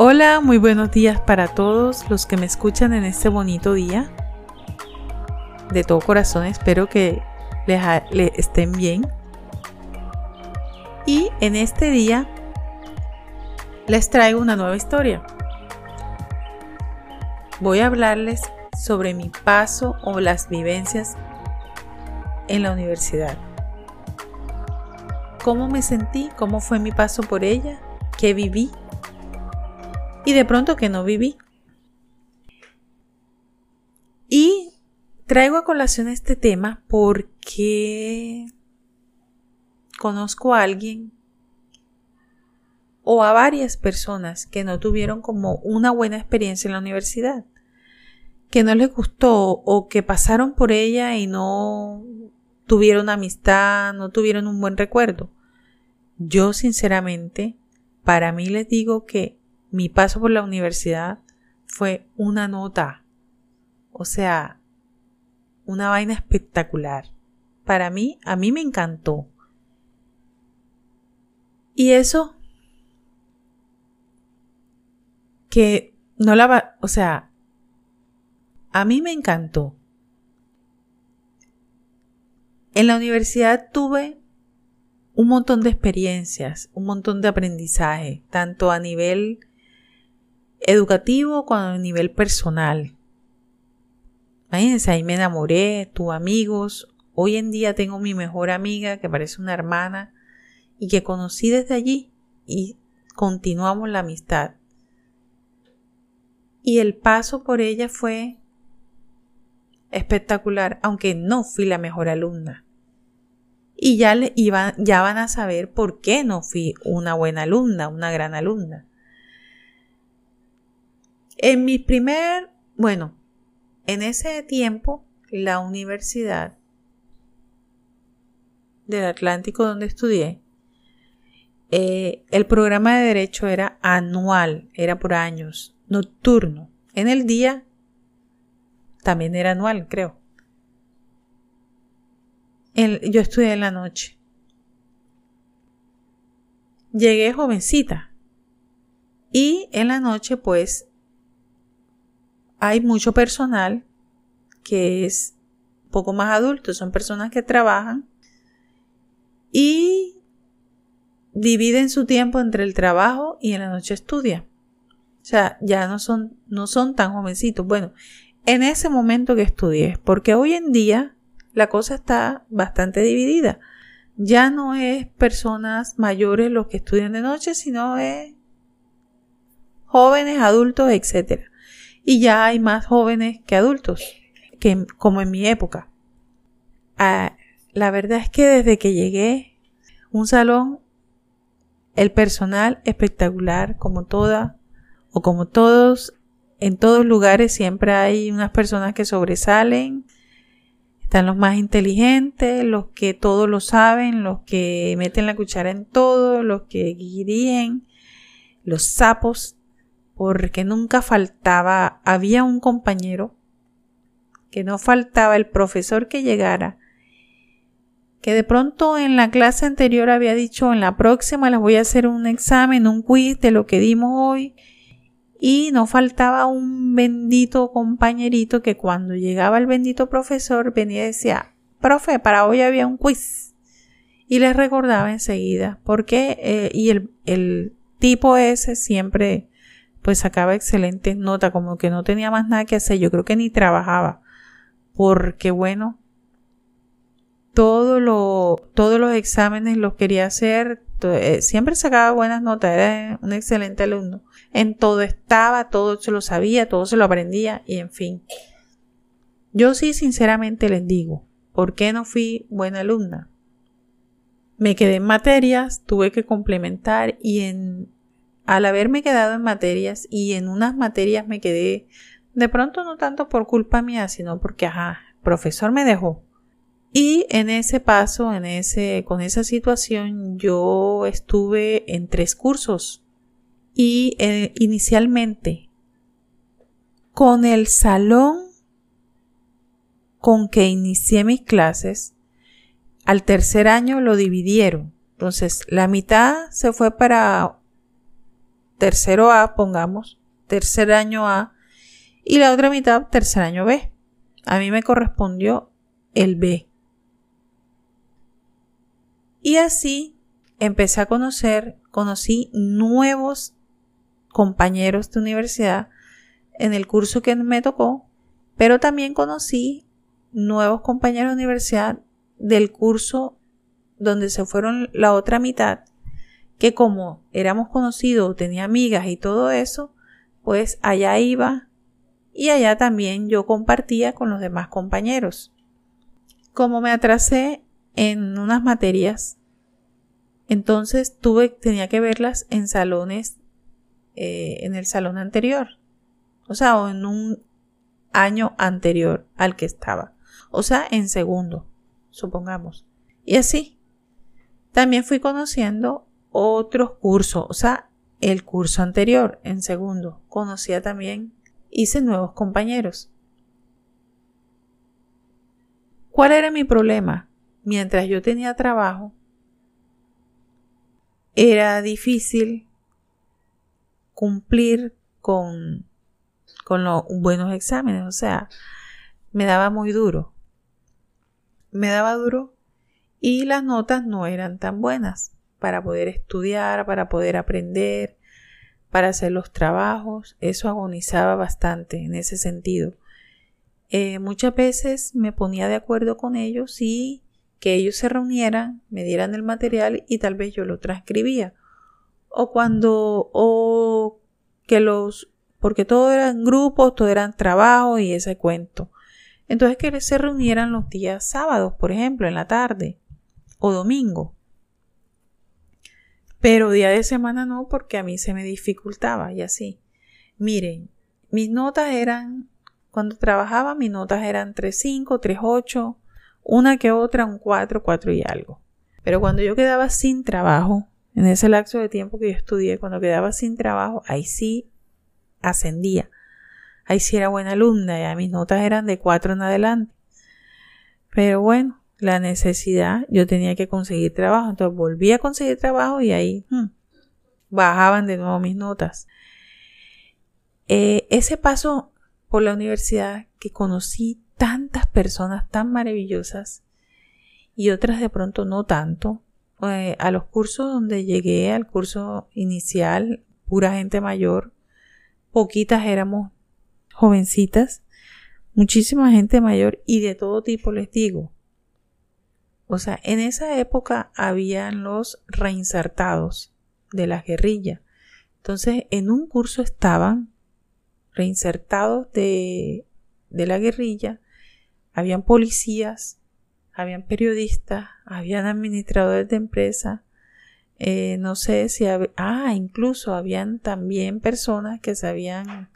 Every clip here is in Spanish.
Hola, muy buenos días para todos los que me escuchan en este bonito día. De todo corazón espero que les, estén bien. Y en este día les traigo una nueva historia. Voy a hablarles sobre mi paso o las vivencias en la universidad. ¿Cómo me sentí? ¿Cómo fue mi paso por ella? ¿Qué viví? Y de pronto que no viví. Y traigo a colación este tema porque conozco a alguien o a varias personas que no tuvieron como una buena experiencia en la universidad, que no les gustó o que pasaron por ella y no tuvieron amistad, no tuvieron un buen recuerdo. Yo sinceramente, para mí les digo que mi paso por la universidad fue una nota. O sea, una vaina espectacular. Para mí, a mí me encantó. Y eso que no la va, o sea, a mí me encantó. En la universidad tuve un montón de experiencias, un montón de aprendizaje, tanto a nivel educativo como a nivel personal. Imagínense, ahí me enamoré, tuve amigos. Hoy en día tengo mi mejor amiga que parece una hermana y que conocí desde allí y continuamos la amistad. Y el paso por ella fue espectacular, aunque no fui la mejor alumna. Y ya, le iban, ya van a saber por qué no fui una buena alumna, una gran alumna. En mi primer, bueno, en ese tiempo, la universidad del Atlántico donde estudié, eh, el programa de derecho era anual, era por años, nocturno. En el día también era anual, creo. yo estudié en la noche. Llegué jovencita. Y en la noche, pues, hay mucho personal que es poco más adulto, son personas que trabajan y dividen su tiempo entre el trabajo y en la noche estudia. O sea, ya no son, no son tan jovencitos. Bueno, en ese momento que estudié, porque hoy en día la cosa está bastante dividida. Ya no es personas mayores los que estudian de noche, sino es jóvenes, adultos, etcétera y ya hay más jóvenes que adultos, que, como en mi época. Ah, la verdad es que desde que llegué, un salón, el personal espectacular, como toda, o como todos, en todos lugares siempre hay unas personas que sobresalen, están los más inteligentes, los que todo lo saben, los que meten la cuchara en todo, los que guíen, los sapos, porque nunca faltaba, había un compañero que no faltaba el profesor que llegara, que de pronto en la clase anterior había dicho en la próxima les voy a hacer un examen, un quiz de lo que dimos hoy, y no faltaba un bendito compañerito que cuando llegaba el bendito profesor venía y decía, profe, para hoy había un quiz. Y les recordaba enseguida, porque, eh, y el, el tipo ese siempre pues sacaba excelentes notas, como que no tenía más nada que hacer, yo creo que ni trabajaba, porque bueno, todo lo, todos los exámenes los quería hacer, eh, siempre sacaba buenas notas, era un excelente alumno, en todo estaba, todo se lo sabía, todo se lo aprendía y en fin. Yo sí sinceramente les digo, ¿por qué no fui buena alumna? Me quedé en materias, tuve que complementar y en al haberme quedado en materias y en unas materias me quedé de pronto no tanto por culpa mía, sino porque, ajá, el profesor me dejó. Y en ese paso, en ese, con esa situación, yo estuve en tres cursos. Y eh, inicialmente, con el salón con que inicié mis clases, al tercer año lo dividieron. Entonces, la mitad se fue para tercero A, pongamos, tercer año A, y la otra mitad tercer año B. A mí me correspondió el B. Y así empecé a conocer, conocí nuevos compañeros de universidad en el curso que me tocó, pero también conocí nuevos compañeros de universidad del curso donde se fueron la otra mitad, que como éramos conocidos, tenía amigas y todo eso, pues allá iba y allá también yo compartía con los demás compañeros. Como me atrasé en unas materias, entonces tuve, tenía que verlas en salones, eh, en el salón anterior, o sea, o en un año anterior al que estaba, o sea, en segundo, supongamos. Y así, también fui conociendo otros cursos, o sea, el curso anterior, en segundo, conocía también hice nuevos compañeros. ¿Cuál era mi problema? Mientras yo tenía trabajo, era difícil cumplir con, con los buenos exámenes, o sea, me daba muy duro. Me daba duro y las notas no eran tan buenas para poder estudiar, para poder aprender, para hacer los trabajos, eso agonizaba bastante en ese sentido. Eh, muchas veces me ponía de acuerdo con ellos y que ellos se reunieran, me dieran el material y tal vez yo lo transcribía. O cuando, o que los, porque todo eran grupos, todo eran trabajos y ese cuento. Entonces que se reunieran los días sábados, por ejemplo, en la tarde o domingo. Pero día de semana no, porque a mí se me dificultaba y así. Miren, mis notas eran, cuando trabajaba, mis notas eran 3.5, 3.8, una que otra, un 4, 4 y algo. Pero cuando yo quedaba sin trabajo, en ese lapso de tiempo que yo estudié, cuando quedaba sin trabajo, ahí sí ascendía. Ahí sí era buena alumna, ya mis notas eran de 4 en adelante. Pero bueno, la necesidad, yo tenía que conseguir trabajo. Entonces volví a conseguir trabajo y ahí hmm, bajaban de nuevo mis notas. Eh, ese paso por la universidad que conocí tantas personas tan maravillosas y otras de pronto no tanto. Eh, a los cursos donde llegué, al curso inicial, pura gente mayor, poquitas éramos jovencitas, muchísima gente mayor y de todo tipo les digo. O sea, en esa época habían los reinsertados de la guerrilla. Entonces, en un curso estaban reinsertados de, de la guerrilla, habían policías, habían periodistas, habían administradores de empresas, eh, no sé si ah, incluso habían también personas que se habían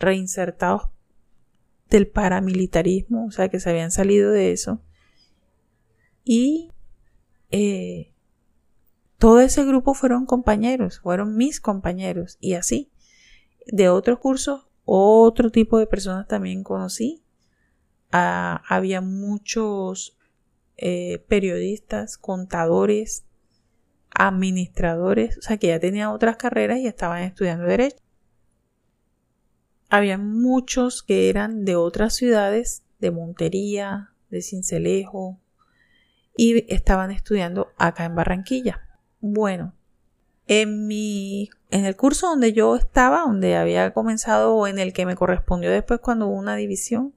reinsertado del paramilitarismo, o sea, que se habían salido de eso y eh, todo ese grupo fueron compañeros, fueron mis compañeros y así. De otros cursos, otro tipo de personas también conocí. Ah, había muchos eh, periodistas, contadores, administradores, o sea que ya tenían otras carreras y estaban estudiando derecho. Había muchos que eran de otras ciudades, de Montería, de Cincelejo, y estaban estudiando acá en Barranquilla. Bueno, en mi en el curso donde yo estaba, donde había comenzado o en el que me correspondió después cuando hubo una división,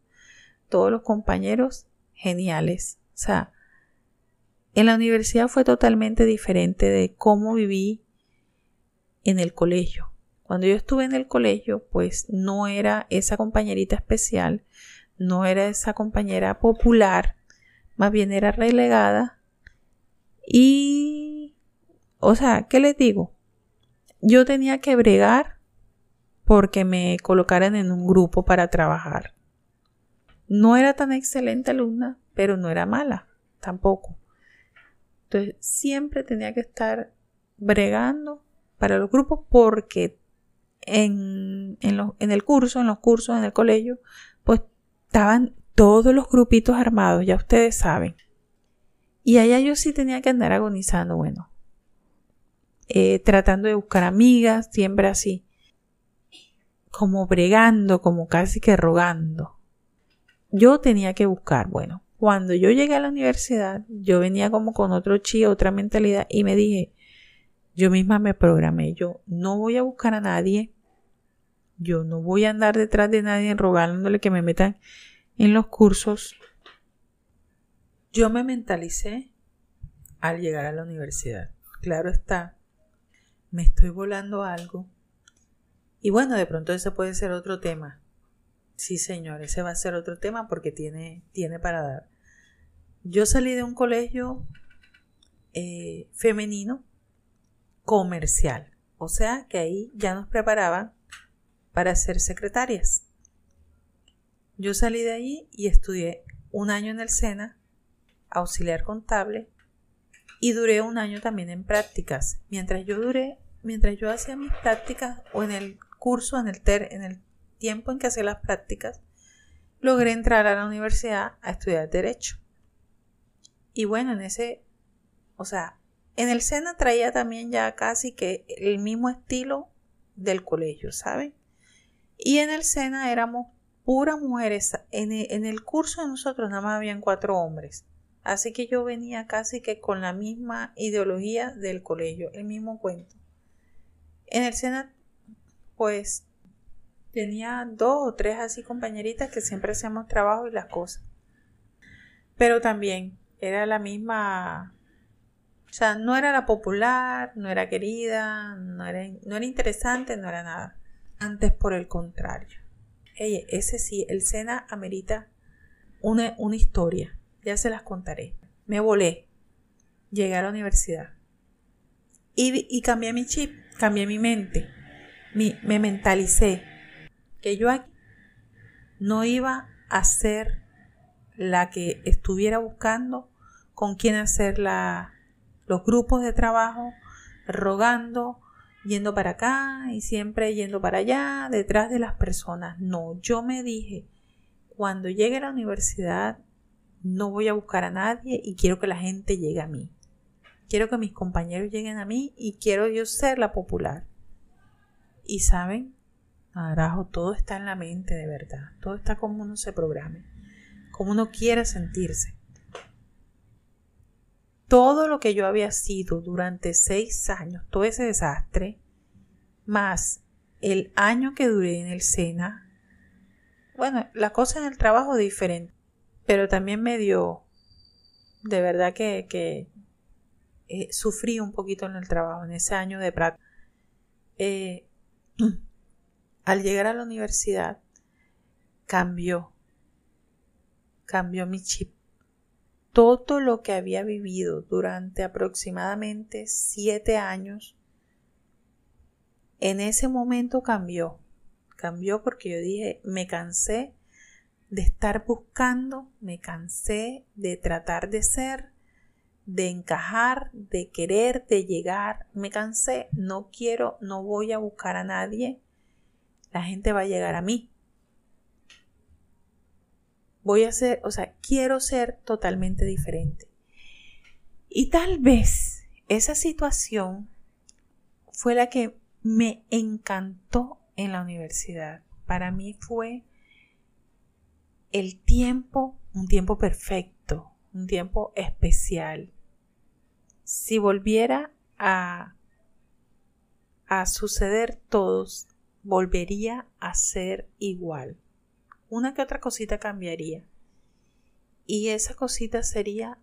todos los compañeros geniales. O sea, en la universidad fue totalmente diferente de cómo viví en el colegio. Cuando yo estuve en el colegio, pues no era esa compañerita especial, no era esa compañera popular más bien era relegada. Y, o sea, ¿qué les digo? Yo tenía que bregar porque me colocaran en un grupo para trabajar. No era tan excelente alumna, pero no era mala tampoco. Entonces, siempre tenía que estar bregando para los grupos porque en, en, en el curso, en los cursos, en el colegio, pues estaban todos los grupitos armados, ya ustedes saben. Y allá yo sí tenía que andar agonizando, bueno. eh, tratando de buscar amigas, siempre así, como bregando, como casi que rogando. Yo tenía que buscar, bueno, cuando yo llegué a la universidad, yo venía como con otro chi, otra mentalidad y me dije, yo misma me programé, yo no voy a buscar a nadie, yo no voy a andar detrás de nadie rogándole que me metan en los cursos. Yo me mentalicé al llegar a la universidad. Claro está, me estoy volando algo. Y bueno, de pronto ese puede ser otro tema. Sí, señor, ese va a ser otro tema porque tiene, tiene para dar. Yo salí de un colegio eh, femenino comercial. O sea que ahí ya nos preparaban para ser secretarias. Yo salí de ahí y estudié un año en el SENA, auxiliar contable, y duré un año también en prácticas. Mientras yo duré, mientras yo hacía mis prácticas o en el curso, en el, ter, en el tiempo en que hacía las prácticas, logré entrar a la universidad a estudiar derecho. Y bueno, en ese, o sea, en el SENA traía también ya casi que el mismo estilo del colegio, ¿saben? Y en el SENA éramos puras mujeres. En el, en el curso de nosotros nada más habían cuatro hombres. Así que yo venía casi que con la misma ideología del colegio, el mismo cuento. En el SENA, pues, tenía dos o tres así compañeritas que siempre hacíamos trabajo y las cosas. Pero también era la misma o sea, no era la popular, no era querida, no era, no era interesante, no era nada. Antes por el contrario. Ese sí, el Sena amerita una, una historia. Ya se las contaré. Me volé. Llegué a la universidad. Y, y cambié mi chip, cambié mi mente. me mentalicé que yo aquí no iba a ser la que estuviera buscando con quién hacer la, los grupos de trabajo rogando, yendo para acá y siempre yendo para allá, detrás de las personas. No, yo me dije, cuando llegue a la universidad, no voy a buscar a nadie y quiero que la gente llegue a mí. Quiero que mis compañeros lleguen a mí y quiero yo ser la popular. Y saben, carajo, todo está en la mente de verdad. Todo está como uno se programe, como uno quiere sentirse todo lo que yo había sido durante seis años, todo ese desastre, más el año que duré en el SENA, bueno, la cosa en el trabajo diferente, pero también me dio, de verdad que, que eh, sufrí un poquito en el trabajo, en ese año de práctica. Eh, al llegar a la universidad, cambió, cambió mi chip todo lo que había vivido durante aproximadamente siete años, en ese momento cambió. Cambió porque yo dije, me cansé de estar buscando, me cansé de tratar de ser, de encajar, de querer, de llegar. Me cansé, no quiero, no voy a buscar a nadie. La gente va a llegar a mí voy a ser, o sea, quiero ser totalmente diferente. Y tal vez esa situación fue la que me encantó en la universidad. Para mí fue el tiempo, un tiempo perfecto, un tiempo especial. Si volviera a, a suceder todos, volvería a ser igual una que otra cosita cambiaría. Y esa cosita sería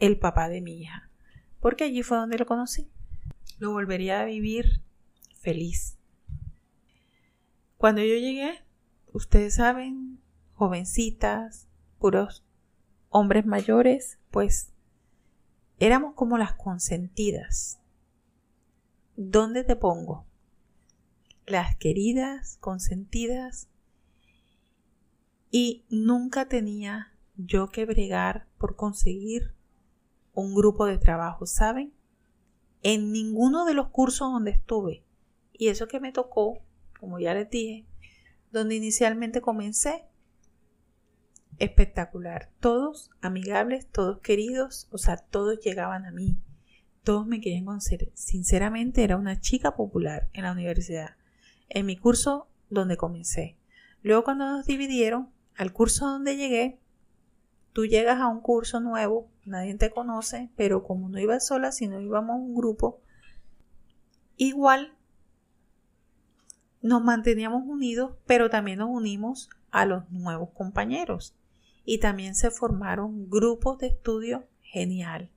el papá de mi hija. Porque allí fue donde lo conocí. Lo volvería a vivir feliz. Cuando yo llegué, ustedes saben, jovencitas, puros hombres mayores, pues éramos como las consentidas. ¿Dónde te pongo? Las queridas, consentidas, y nunca tenía yo que bregar por conseguir un grupo de trabajo, ¿saben? En ninguno de los cursos donde estuve. Y eso que me tocó, como ya les dije, donde inicialmente comencé, espectacular. Todos amigables, todos queridos, o sea, todos llegaban a mí. todos me querían conocer. Sinceramente era una chica popular en la universidad, en mi curso donde comencé. Luego cuando nos dividieron, al curso donde llegué, tú llegas a un curso nuevo, nadie te conoce, pero como no ibas sola, sino íbamos un grupo, igual nos manteníamos unidos, pero también nos unimos a los nuevos compañeros. Y también se formaron grupos de estudio genial.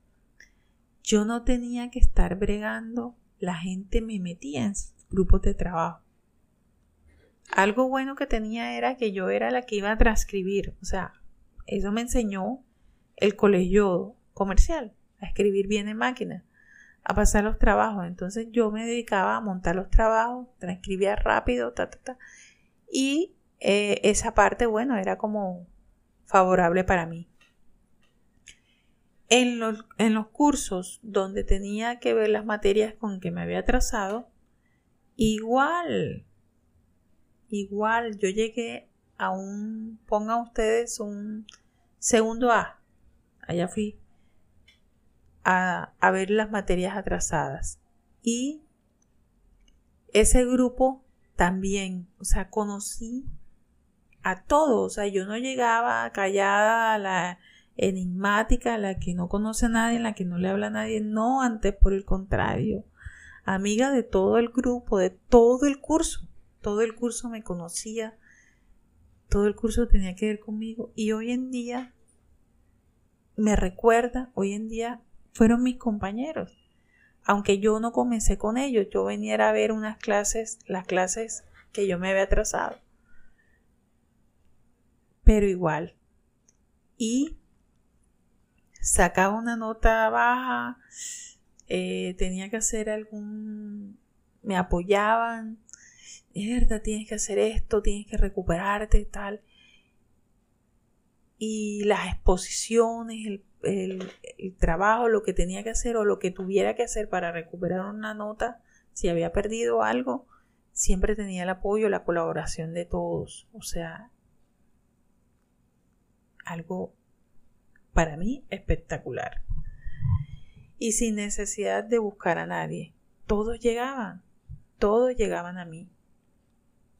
Yo no tenía que estar bregando, la gente me metía en grupos de trabajo. Algo bueno que tenía era que yo era la que iba a transcribir, o sea, eso me enseñó el colegio comercial, a escribir bien en máquina, a pasar los trabajos. Entonces yo me dedicaba a montar los trabajos, transcribía rápido, ta, ta, ta. Y eh, esa parte, bueno, era como favorable para mí. En los, en los cursos donde tenía que ver las materias con que me había trazado, igual, igual yo llegué a un, pongan ustedes un segundo A, allá fui a, a ver las materias atrasadas. Y ese grupo también, o sea, conocí a todos, o sea, yo no llegaba callada a la enigmática, la que no conoce a nadie, la que no le habla a nadie, no, antes por el contrario, amiga de todo el grupo, de todo el curso, todo el curso me conocía, todo el curso tenía que ver conmigo y hoy en día me recuerda, hoy en día fueron mis compañeros, aunque yo no comencé con ellos, yo venía a ver unas clases, las clases que yo me había trazado, pero igual. Y sacaba una nota baja, eh, tenía que hacer algún, me apoyaban, es verdad, tienes que hacer esto, tienes que recuperarte, tal. Y las exposiciones, el, el, trabajo, lo que tenía que hacer o lo que tuviera que hacer para recuperar una nota, si había perdido algo, siempre tenía el apoyo, la colaboración de todos. O sea, algo para mí espectacular. Y sin necesidad de buscar a nadie. Todos llegaban, todos llegaban a mí.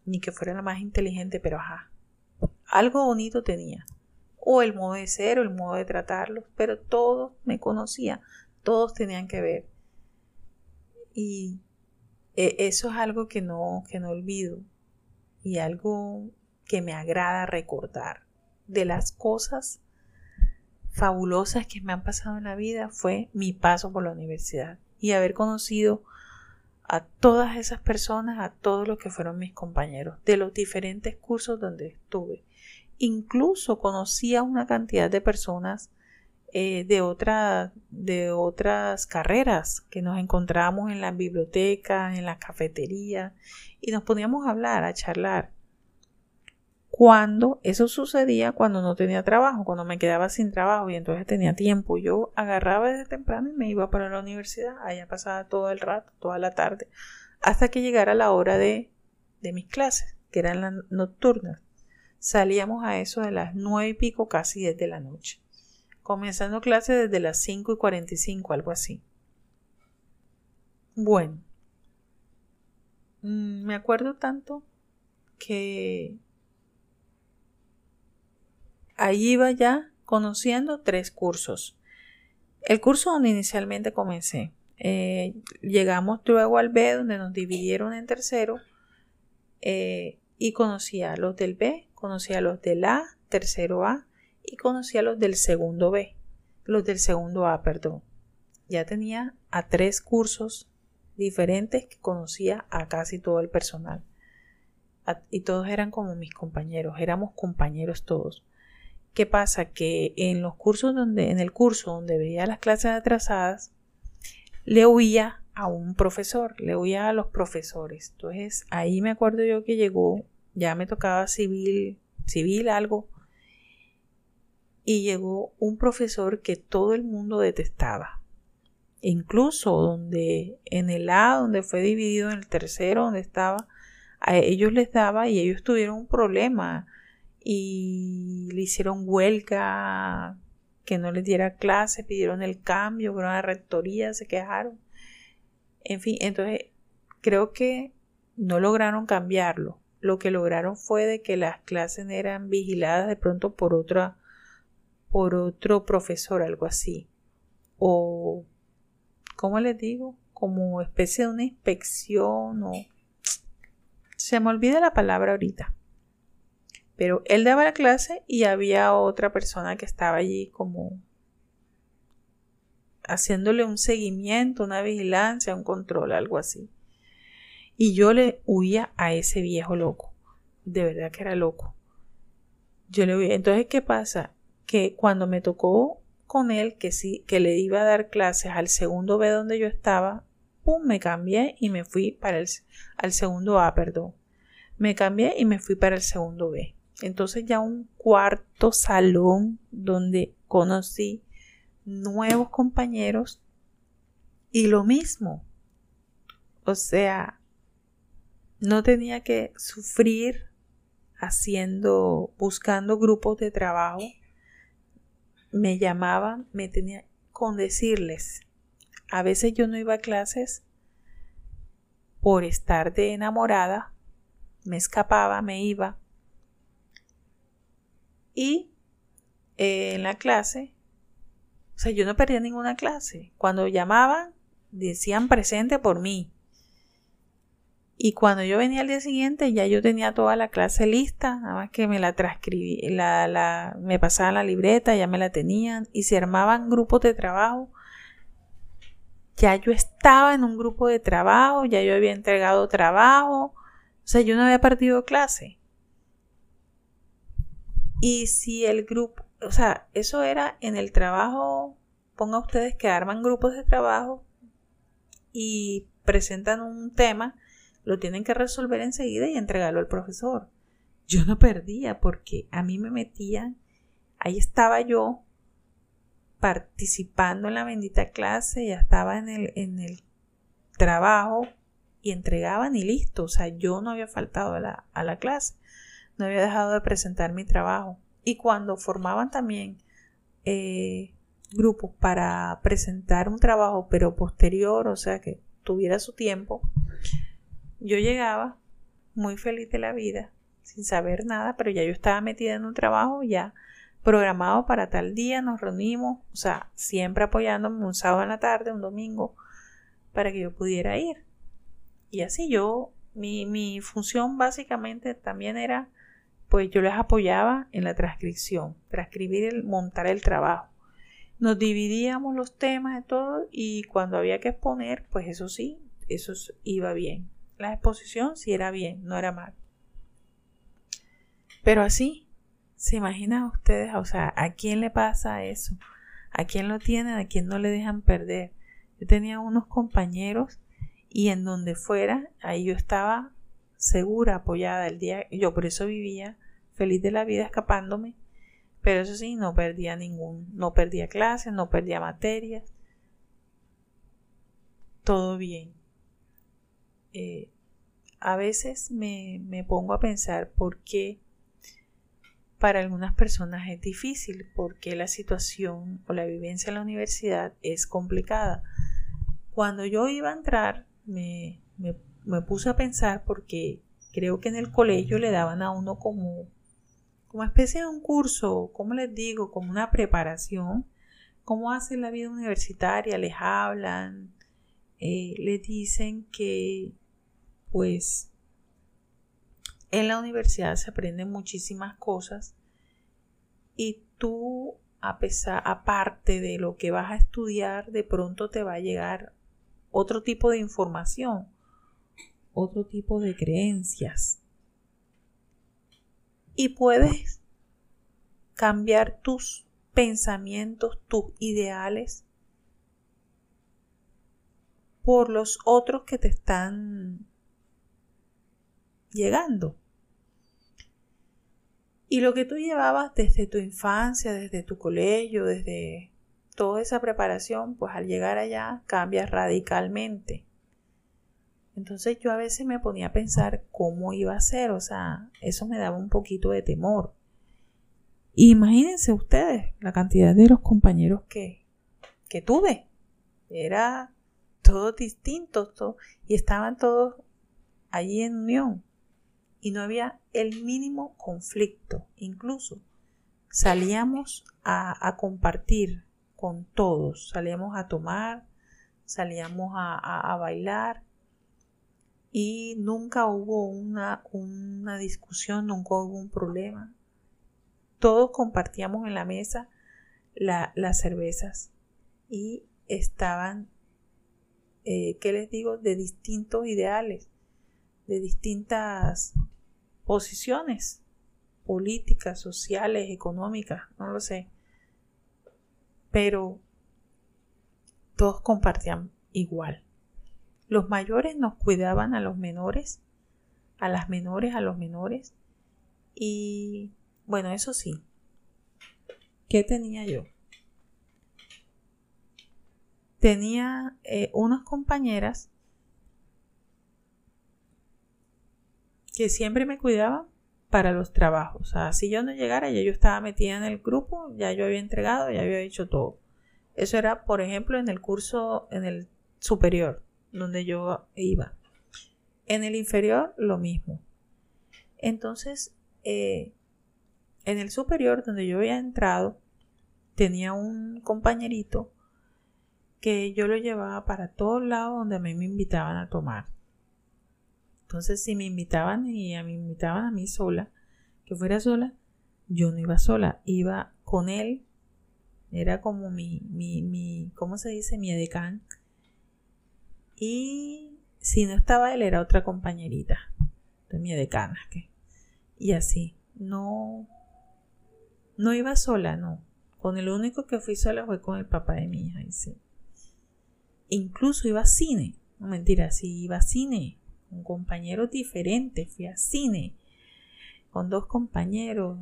Ni que fuera la más inteligente, pero ajá. Algo bonito tenía. O el modo de ser, o el modo de tratarlos, pero todos me conocían, todos tenían que ver. Y e, eso es algo que no, que no olvido y algo que me agrada recordar de las cosas fabulosas que me han pasado en la vida fue mi paso por la universidad y haber conocido a todas esas personas, a todos los que fueron mis compañeros, de los diferentes cursos donde estuve. Incluso conocí a una cantidad de personas eh, de, otra, de otras carreras que nos encontrábamos en la biblioteca, en la cafetería y nos poníamos a hablar, a charlar cuando eso sucedía cuando no tenía trabajo, cuando me quedaba sin trabajo y entonces tenía tiempo. Yo agarraba desde temprano y me iba para la universidad. Allá pasaba todo el rato, toda la tarde, hasta que llegara la hora de, mis clases, que eran las nocturnas. Salíamos a eso de las nueve y pico, casi desde la noche. Comenzando clases desde las cinco y cuarenta y cinco, algo así. Bueno, mm, me acuerdo tanto que Allí iba ya conociendo tres cursos. El curso donde inicialmente comencé. Eh, llegamos luego al B, donde nos dividieron en tercero. Eh, y conocí a los del B, conocí a los del A, tercero A, y conocí a los del segundo B. Los del segundo A, perdón. Ya tenía a tres cursos diferentes que conocía a casi todo el personal. y todos eran como mis compañeros, éramos compañeros todos. ¿Qué pasa? Que en los cursos donde, en el curso donde veía las clases atrasadas, le oía a un profesor, le oía a los profesores. Entonces ahí me acuerdo yo que llegó, ya me tocaba civil, civil algo, y llegó un profesor que todo el mundo detestaba. Incluso donde en el A, donde fue dividido en el tercero, donde estaba, a ellos les daba y ellos tuvieron un problema y le hicieron huelga, que no les diera clase, pidieron el cambio, fueron a la rectoría, se quejaron. En fin, entonces creo que no lograron cambiarlo. Lo que lograron fue de que las clases eran vigiladas de pronto por otra por otro profesor, algo así. O ¿cómo les digo? Como especie de una inspección o se me olvida la palabra ahorita. Pero él daba la clase y había otra persona que estaba allí como haciéndole un seguimiento, una vigilancia, un control, algo así. Y yo le huía a ese viejo loco. De verdad que era loco. Yo le huía. Entonces, ¿qué pasa? Que cuando me tocó con él, que sí, que le iba a dar clases al segundo B donde yo estaba, pum, me cambié y me fui para el, segundo A, perdón. Me cambié y me fui para el segundo B. Entonces ya un cuarto salón donde conocí nuevos compañeros y lo mismo. O sea, no tenía que sufrir haciendo, buscando grupos de trabajo. Me llamaban, me tenía con decirles. A veces yo no iba a clases por estar de enamorada, me escapaba, me iba y eh, en la clase, o sea, yo no perdía ninguna clase. Cuando llamaban, decían presente por mí. Y cuando yo venía al día siguiente, ya yo tenía toda la clase lista, nada más que me la transcribí, la, la, me pasaban la libreta, ya me la tenían, y se armaban grupos de trabajo. Ya yo estaba en un grupo de trabajo, ya yo había entregado trabajo, o sea, yo no había perdido clase. Y si el grupo, o sea, eso era en el trabajo, ponga ustedes que arman grupos de trabajo y presentan un tema, lo tienen que resolver enseguida y entregarlo al profesor. Yo no perdía porque a mí me metían, ahí estaba yo participando en la bendita clase, ya estaba en el, en el trabajo y entregaban y listo, o sea, yo no había faltado a la, a la clase no había dejado de presentar mi trabajo. Y cuando formaban también eh, grupos para presentar un trabajo, pero posterior, o sea, que tuviera su tiempo, yo llegaba muy feliz de la vida, sin saber nada, pero ya yo estaba metida en un trabajo ya programado para tal día, nos reunimos, o sea, siempre apoyándome un sábado en la tarde, un domingo, para que yo pudiera ir. Y así yo, mi, mi función básicamente también era pues yo les apoyaba en la transcripción, transcribir, el, montar el trabajo. Nos dividíamos los temas de todo y cuando había que exponer, pues eso sí, eso iba bien. La exposición sí era bien, no era mal. Pero así, ¿se imaginan ustedes? O sea, ¿a quién le pasa eso? ¿A quién lo tienen? ¿A quién no le dejan perder? Yo tenía unos compañeros y en donde fuera, ahí yo estaba segura, apoyada el día. Yo por eso vivía feliz de la vida escapándome. Pero eso sí, no perdía ningún, no perdía clases, no perdía materias. Todo bien. Eh, a veces me, me pongo a pensar por qué para algunas personas es difícil, porque la situación o la vivencia en la universidad es complicada. Cuando yo iba a entrar, me, me me puse a pensar porque creo que en el colegio le daban a uno como, como especie de un curso, como les digo, como una preparación, cómo hace la vida universitaria, les hablan, eh, les dicen que pues en la universidad se aprenden muchísimas cosas y tú a pesar aparte de lo que vas a estudiar de pronto te va a llegar otro tipo de información otro tipo de creencias. Y puedes cambiar tus pensamientos, tus ideales por los otros que te están llegando. Y lo que tú llevabas desde tu infancia, desde tu colegio, desde toda esa preparación, pues al llegar allá cambia radicalmente. Entonces yo a veces me ponía a pensar cómo iba a ser, o sea, eso me daba un poquito de temor. Imagínense ustedes la cantidad de los compañeros que, que tuve. Era todos distintos y estaban todos allí en unión. Y no había el mínimo conflicto. Incluso salíamos a, compartir con todos. Salíamos a tomar, salíamos a, bailar y nunca hubo una, una discusión, nunca hubo un problema todos compartíamos en la mesa las cervezas y estaban, eh, ¿qué les digo?, de distintos ideales, de distintas posiciones políticas, sociales, económicas, no lo sé. Pero todos compartían igual. Los mayores nos cuidaban a los menores, a las menores, a los menores, y bueno, eso sí. ¿Qué tenía yo? Tenía eh, unas compañeras que siempre me cuidaban para los trabajos. O sea, si yo no llegara, ya yo estaba metida en el grupo, ya yo había entregado, ya había hecho todo. Eso era, por ejemplo, en el curso, en el superior, donde yo iba. En el inferior, lo mismo. Entonces, eh, en el superior, donde yo había entrado, tenía un compañerito que yo lo llevaba para todos lados donde a mí me invitaban a tomar. Entonces, si me invitaban y a mí me invitaban a mí sola, que fuera sola, yo no iba sola, iba con él. Era como mi, mi, mi ¿cómo se dice? Mi edecán. Y si no estaba él, era otra compañerita de mi edecana. Y así, no, no iba sola, no. Con el único que fui sola fue con el papá de mi hija. Incluso iba a cine. No mentira, sí iba a cine. Un compañero diferente. Fui a cine. Con dos compañeros.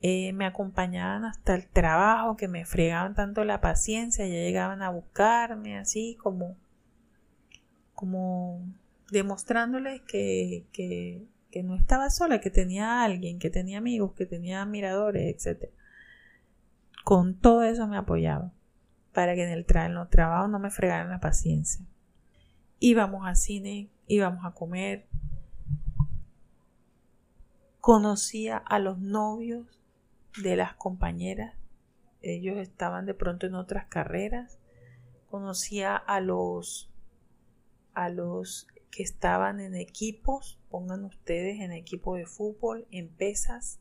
Eh, me acompañaban hasta el trabajo, que me fregaban tanto la paciencia, ya llegaban a buscarme, así como, como demostrándoles que, que no estaba sola, que tenía alguien, que tenía amigos, que tenía admiradores, etc. Con todo eso me apoyaba para que en el, tra no me fregaran la paciencia. Íbamos al cine, íbamos a comer. Conocía a los novios de las compañeras. Ellos estaban de pronto en otras carreras. Conocía a los a los que estaban en equipos, pongan ustedes en equipo de fútbol, en pesas,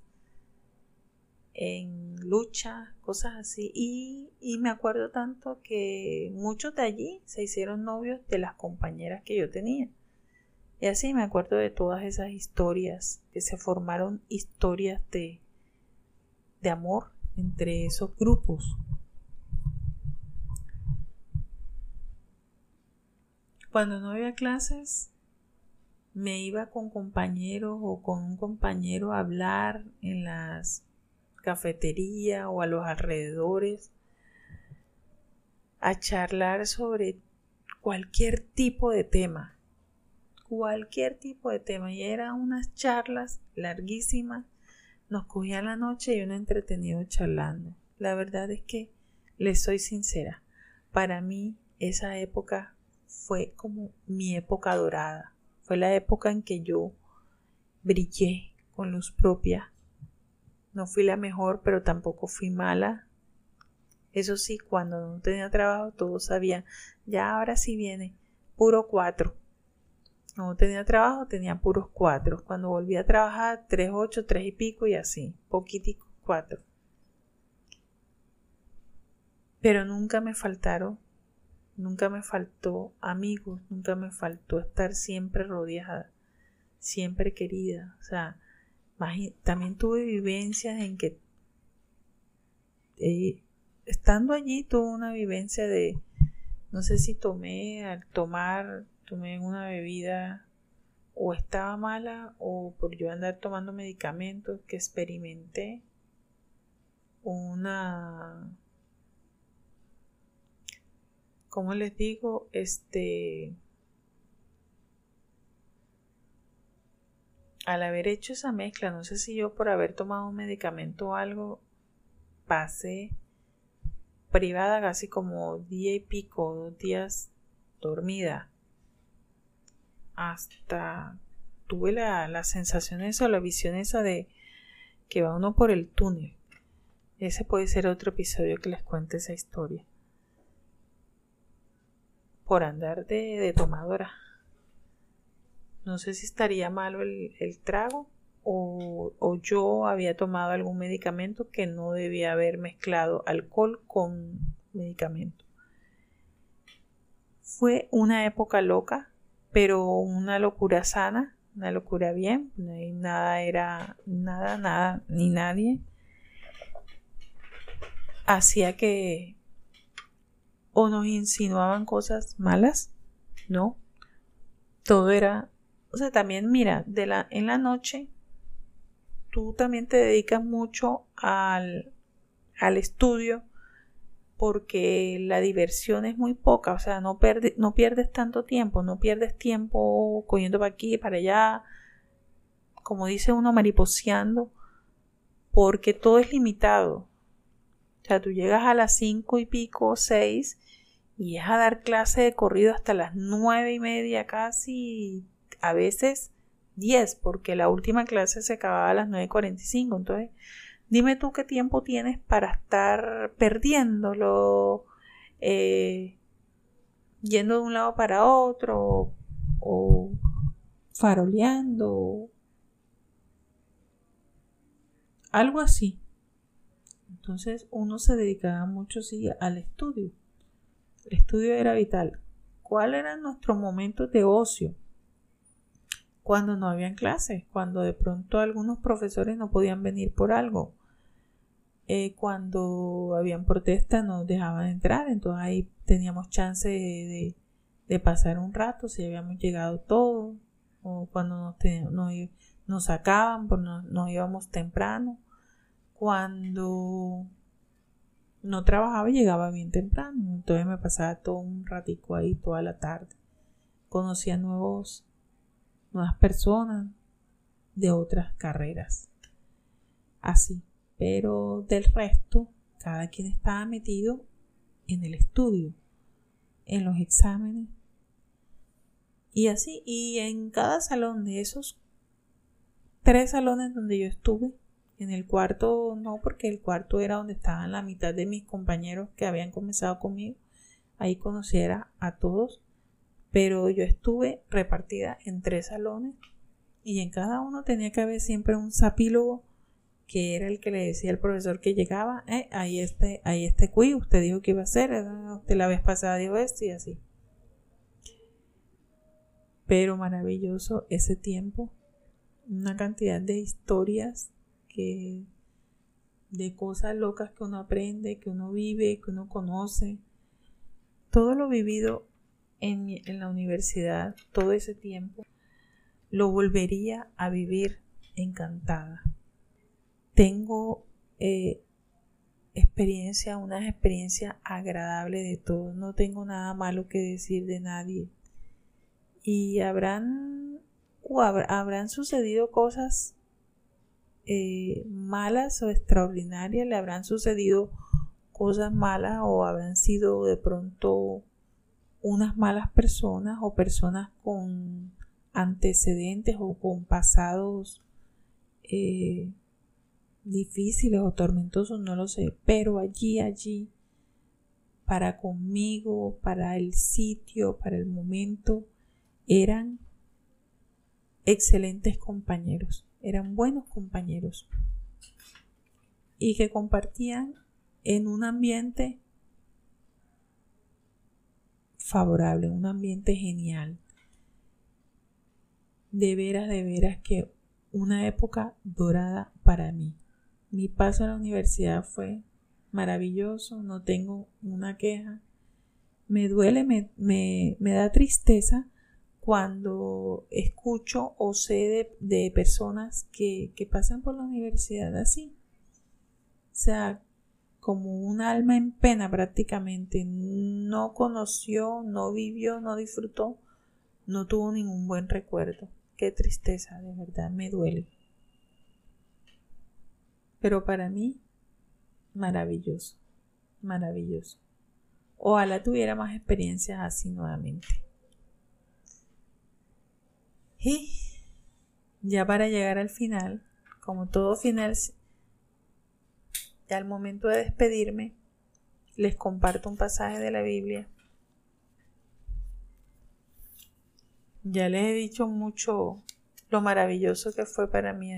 en lucha, cosas así. Y, y, me acuerdo tanto que muchos de allí se hicieron novios de las compañeras que yo tenía. Y así me acuerdo de todas esas historias, que se formaron historias de, de amor entre esos grupos. Cuando no había clases, me iba con compañeros o con un compañero a hablar en las cafeterías o a los alrededores, a charlar sobre cualquier tipo de tema, cualquier tipo de tema. Y eran unas charlas larguísimas, nos cogía la noche y uno entretenido charlando. La verdad es que, les soy sincera, para mí esa época fue como mi época dorada. Fue la época en que yo brillé con luz propia. No fui la mejor, pero tampoco fui mala. Eso sí, cuando no tenía trabajo, todos sabían, ya ahora sí viene, puro cuatro. No tenía trabajo, tenía puros cuatro. Cuando volví a trabajar, tres, ocho, tres y pico y así, poquitico, cuatro. Pero nunca me faltaron Nunca me faltó amigos, nunca me faltó estar siempre rodeada, siempre querida. O sea, también tuve vivencias en que eh, estando allí tuve una vivencia de, no sé si tomé, al tomar, tomé una bebida o estaba mala o por yo andar tomando medicamentos que experimenté una como les digo, este al haber hecho esa mezcla, no sé si yo por haber tomado un medicamento o algo, pasé privada casi como día y pico, dos días dormida. Hasta tuve la, la sensación esa, la visión esa de que va uno por el túnel. Ese puede ser otro episodio que les cuente esa historia. Por andar de, tomadora. No sé si estaría malo el, trago o, o, yo había tomado algún medicamento que no debía haber mezclado alcohol con medicamento. Fue una época loca, pero una locura sana una locura bien, nada era, nada, nada, ni nadie hacía que o nos insinuaban cosas malas, no, todo era, o sea, también mira, de la, en la noche tú también te dedicas mucho al, al estudio porque la diversión es muy poca, o sea, no, no pierdes tanto tiempo, no pierdes tiempo cogiendo para aquí, para allá, como dice uno, mariposeando, porque todo es limitado. O sea, tú llegas a las cinco y pico, seis, y es a dar clase de corrido hasta las nueve y media casi, a veces diez, porque la última clase se acababa a las nueve cuarenta y cinco, entonces Dime tú qué tiempo tienes para estar perdiéndolo, eh, yendo de un lado para otro o faroleando. Algo así. Entonces uno se dedicaba mucho al estudio. El estudio era vital. ¿Cuál era nuestro momento de ocio? Cuando no habían clases, cuando de pronto algunos profesores no podían venir por algo, eh, cuando habían protestas nos dejaban entrar, entonces ahí teníamos chance de, pasar un rato si habíamos llegado todos, o cuando nos, sacaban, pues nos, íbamos temprano, cuando no trabajaba llegaba bien temprano, entonces me pasaba todo un ratico ahí toda la tarde, conocía nuevos, nuevas personas de otras carreras, así. Pero del resto, cada quien estaba metido en el estudio, en los exámenes. Y así, y en cada salón de esos tres salones donde yo estuve, en el cuarto no, porque el cuarto era donde estaban la mitad de mis compañeros que habían comenzado conmigo. Ahí conociera a todos, pero yo estuve repartida en tres salones y en cada uno tenía que haber siempre un sapílogo que era el que le decía al profesor que llegaba, eh, ahí este, ahí este quiz, usted dijo que iba a hacer, usted la vez pasada dijo esto y así. Pero maravilloso ese tiempo, una cantidad de historias que de cosas locas que uno aprende, que uno vive, que uno conoce. Todo lo vivido en, en la universidad, todo ese tiempo, lo volvería a vivir encantada tengo eh, experiencia, una experiencia agradable de todo, no tengo nada malo que decir de nadie. Y habrán, o habrán sucedido cosas eh, malas o extraordinarias, le habrán sucedido cosas malas o habrán sido de pronto unas malas personas o personas con antecedentes o con pasados eh, difíciles o tormentosos, no lo sé, pero allí, allí, para conmigo, para el sitio, para el momento, eran excelentes compañeros, eran buenos compañeros y que compartían en un ambiente favorable, un ambiente genial. De veras, de veras que una época dorada para mí. Mi paso a la universidad fue maravilloso, no tengo una queja. Me duele, me, da tristeza cuando escucho o sé de, personas que, que, pasan por la universidad así. O sea, como un alma en pena prácticamente. No conoció, no vivió, no disfrutó, no tuvo ningún buen recuerdo qué tristeza, de verdad me duele. Pero para mí, maravilloso, maravilloso. Ojalá tuviera más experiencias así nuevamente. Y ya para llegar al final, como todo final, ya al momento de despedirme, les comparto un pasaje de la Biblia. Ya les he dicho mucho lo maravilloso que fue para mí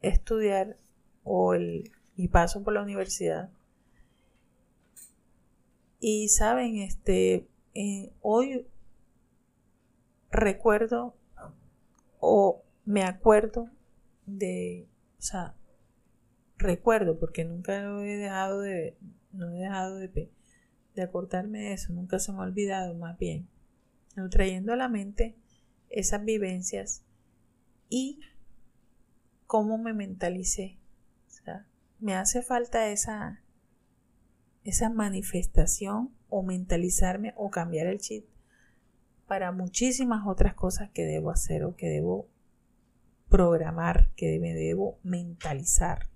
estudiar o el, paso por la universidad. Y saben, este, eh, hoy recuerdo o me acuerdo de, o sea, recuerdo porque nunca he dejado de, no he dejado de, de acordarme de eso, nunca se me ha olvidado más bien, trayendo a la mente esas vivencias y cómo me mentalicé. O sea, me hace falta esa, esa manifestación o mentalizarme o cambiar el chip para muchísimas otras cosas que debo hacer o que debo programar, que me debo mentalizar.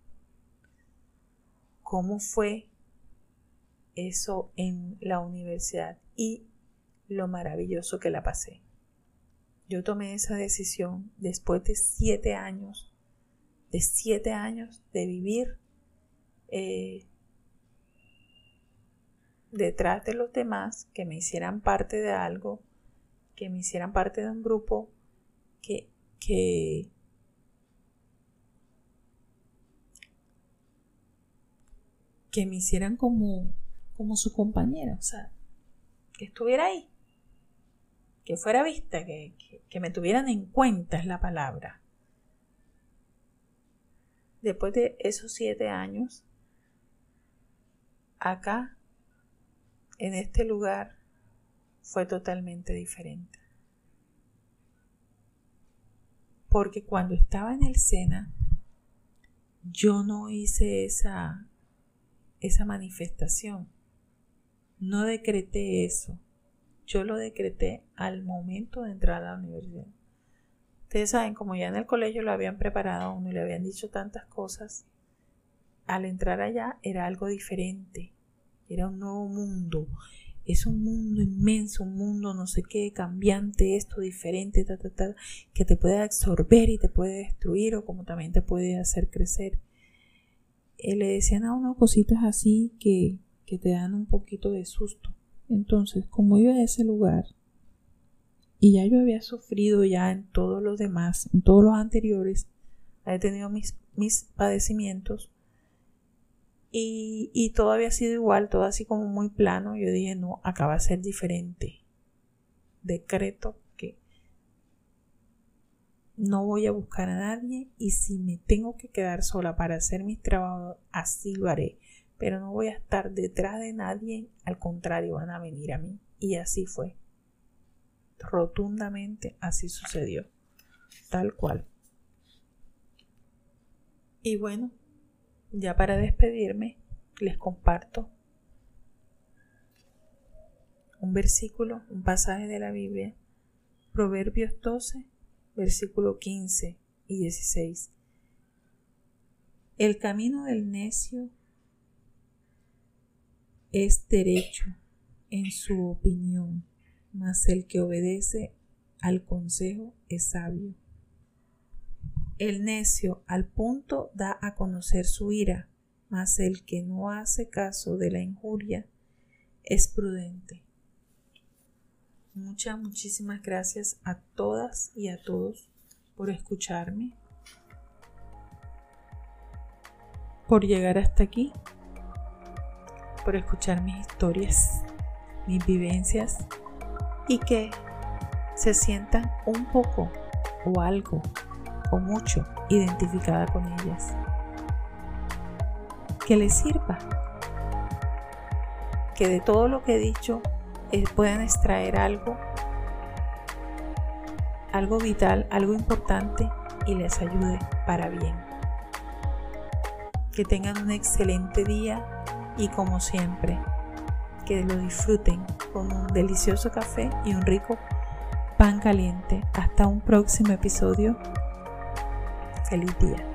¿Cómo fue eso en la universidad y lo maravilloso que la pasé? Yo tomé esa decisión después de siete años, de siete años de vivir eh, detrás de los demás, que me hicieran parte de algo, que me hicieran parte de un grupo, que, que que me hicieran como, como su compañera, o sea, que estuviera ahí, que fuera vista, que, que me tuvieran en cuenta es la palabra. Después de esos siete años, acá, en este lugar, fue totalmente diferente. Porque cuando estaba en el Sena, yo no hice esa esa manifestación. No decreté eso. Yo lo decreté al momento de entrar a la universidad. Ustedes saben, como ya en el colegio lo habían preparado a uno y le habían dicho tantas cosas, al entrar allá era algo diferente. Era un nuevo mundo. Es un mundo inmenso, un mundo no sé qué, cambiante, esto diferente, que te puede absorber y te puede destruir o como también te puede hacer crecer. Eh, le decían a uno cositas así que, que te dan un poquito de susto. Entonces, como iba a ese lugar y ya yo había sufrido ya en todos los demás, en todos los anteriores, he tenido mis, mis padecimientos y, todo había sido igual, todo así como muy plano, yo dije, no, acaba de ser diferente. Decreto no voy a buscar a nadie y si me tengo que quedar sola para hacer mis trabajos, así lo haré. Pero no voy a estar detrás de nadie, al contrario, van a venir a mí. Y así fue. Rotundamente así sucedió. Tal cual. Y bueno, ya para despedirme, les comparto un versículo, un pasaje de la Biblia, Proverbios 12, versículo 15 y 16. El camino del necio es derecho en su opinión, mas el que obedece al consejo es sabio. El necio al punto da a conocer su ira, mas el que no hace caso de la injuria es prudente. Muchas, muchísimas gracias a todas y a todos por escucharme, por llegar hasta aquí, por escuchar mis historias, mis vivencias y que se sientan un poco o algo o mucho identificada con ellas. Que les sirva. Que de todo lo que he dicho eh, pueden extraer algo, algo vital, algo importante y les ayude para bien. Que tengan un excelente día y como siempre, que lo disfruten con un delicioso café y un rico pan caliente. Hasta un próximo episodio. Feliz día.